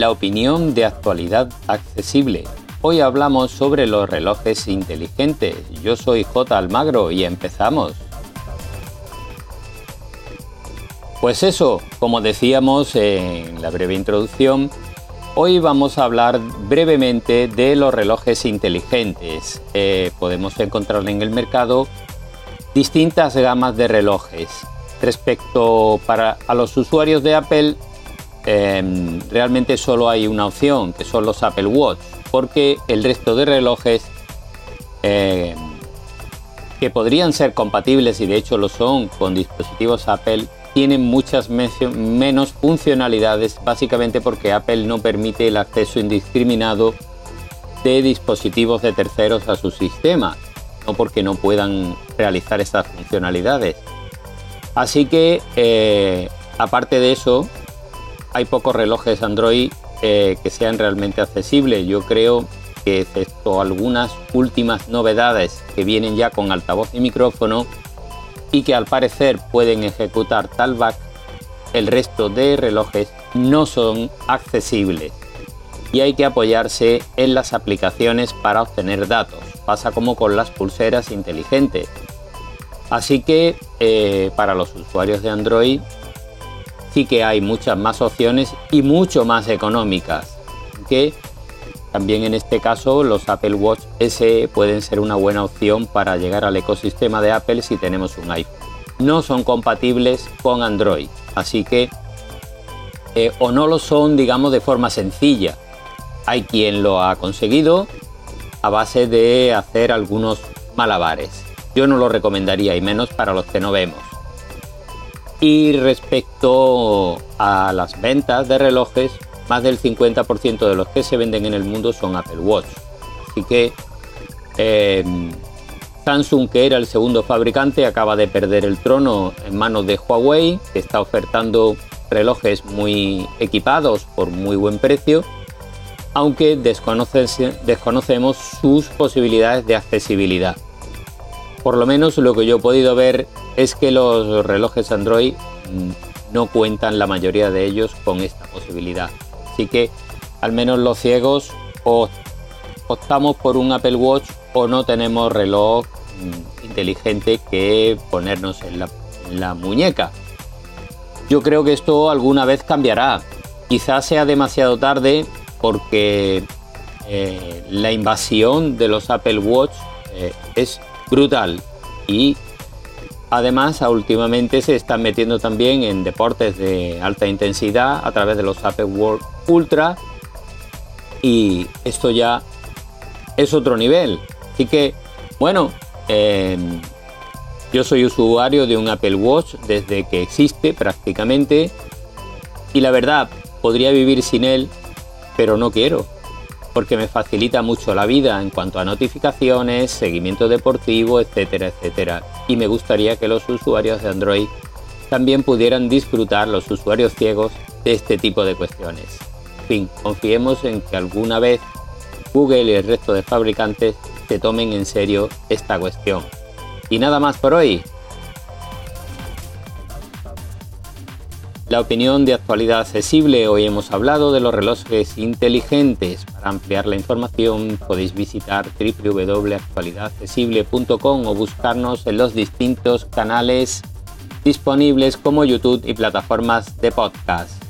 la opinión de actualidad accesible. Hoy hablamos sobre los relojes inteligentes. Yo soy J. Almagro y empezamos. Pues eso, como decíamos en la breve introducción, hoy vamos a hablar brevemente de los relojes inteligentes. Eh, podemos encontrar en el mercado distintas gamas de relojes. Respecto para a los usuarios de Apple, em, realmente solo hay una opción, que son los Apple Watch, porque el resto de relojes em, que podrían ser compatibles y de hecho lo son con dispositivos Apple, tienen muchas menos funcionalidades, básicamente porque Apple no permite el acceso indiscriminado de dispositivos de terceros a su sistema, no porque no puedan realizar estas funcionalidades. Así que, eh, aparte de eso, hay pocos relojes Android eh, que sean realmente accesibles. Yo creo que, excepto algunas últimas novedades que vienen ya con altavoz y micrófono y que al parecer pueden ejecutar talkback, el resto de relojes no son accesibles y hay que apoyarse en las aplicaciones para obtener datos. Pasa como con las pulseras inteligentes. Así que eh, para los usuarios de Android sí que hay muchas más opciones y mucho más económicas. Que también en este caso los Apple Watch S pueden ser una buena opción para llegar al ecosistema de Apple si tenemos un iPhone. No son compatibles con Android, así que eh, o no lo son digamos de forma sencilla. Hay quien lo ha conseguido a base de hacer algunos malabares yo no lo recomendaría y menos para los que no vemos. Y respecto a las ventas de relojes, más del 50% de los que se venden en el mundo son Apple Watch. Así que eh, Samsung, que era el segundo fabricante, acaba de perder el trono en manos de Huawei, que está ofertando relojes muy equipados por muy buen precio, aunque desconocemos sus posibilidades de accesibilidad. Por lo menos lo que yo he podido ver es que los relojes Android mm, no cuentan la mayoría de ellos con esta posibilidad. Así que al menos los ciegos optamos por un Apple Watch o no tenemos reloj mm, inteligente que ponernos en la, muñeca. Yo creo que esto alguna vez cambiará. Quizás sea demasiado tarde porque eh, la invasión de los Apple Watch eh, es brutal. Y además, últimamente se están metiendo también en deportes de alta intensidad a través de los Apple World Ultra. Y esto ya es otro nivel. Así que, bueno, em, yo soy usuario de un Apple Watch desde que existe prácticamente. Y la verdad, podría vivir sin él, pero no quiero porque me facilita mucho la vida en cuanto a notificaciones, seguimiento deportivo, etcétera, etcétera. Y me gustaría que los usuarios de Android también pudieran disfrutar, los usuarios ciegos, de este tipo de cuestiones. En fin, confiemos en que alguna vez Google y el resto de fabricantes se tomen en serio esta cuestión. Y nada más por hoy. La opinión de actualidad accesible, hoy hemos hablado de los relojes inteligentes. Para ampliar la información podéis visitar www.actualidadaccesible.com o buscarnos en los distintos canales disponibles como YouTube y plataformas de podcast.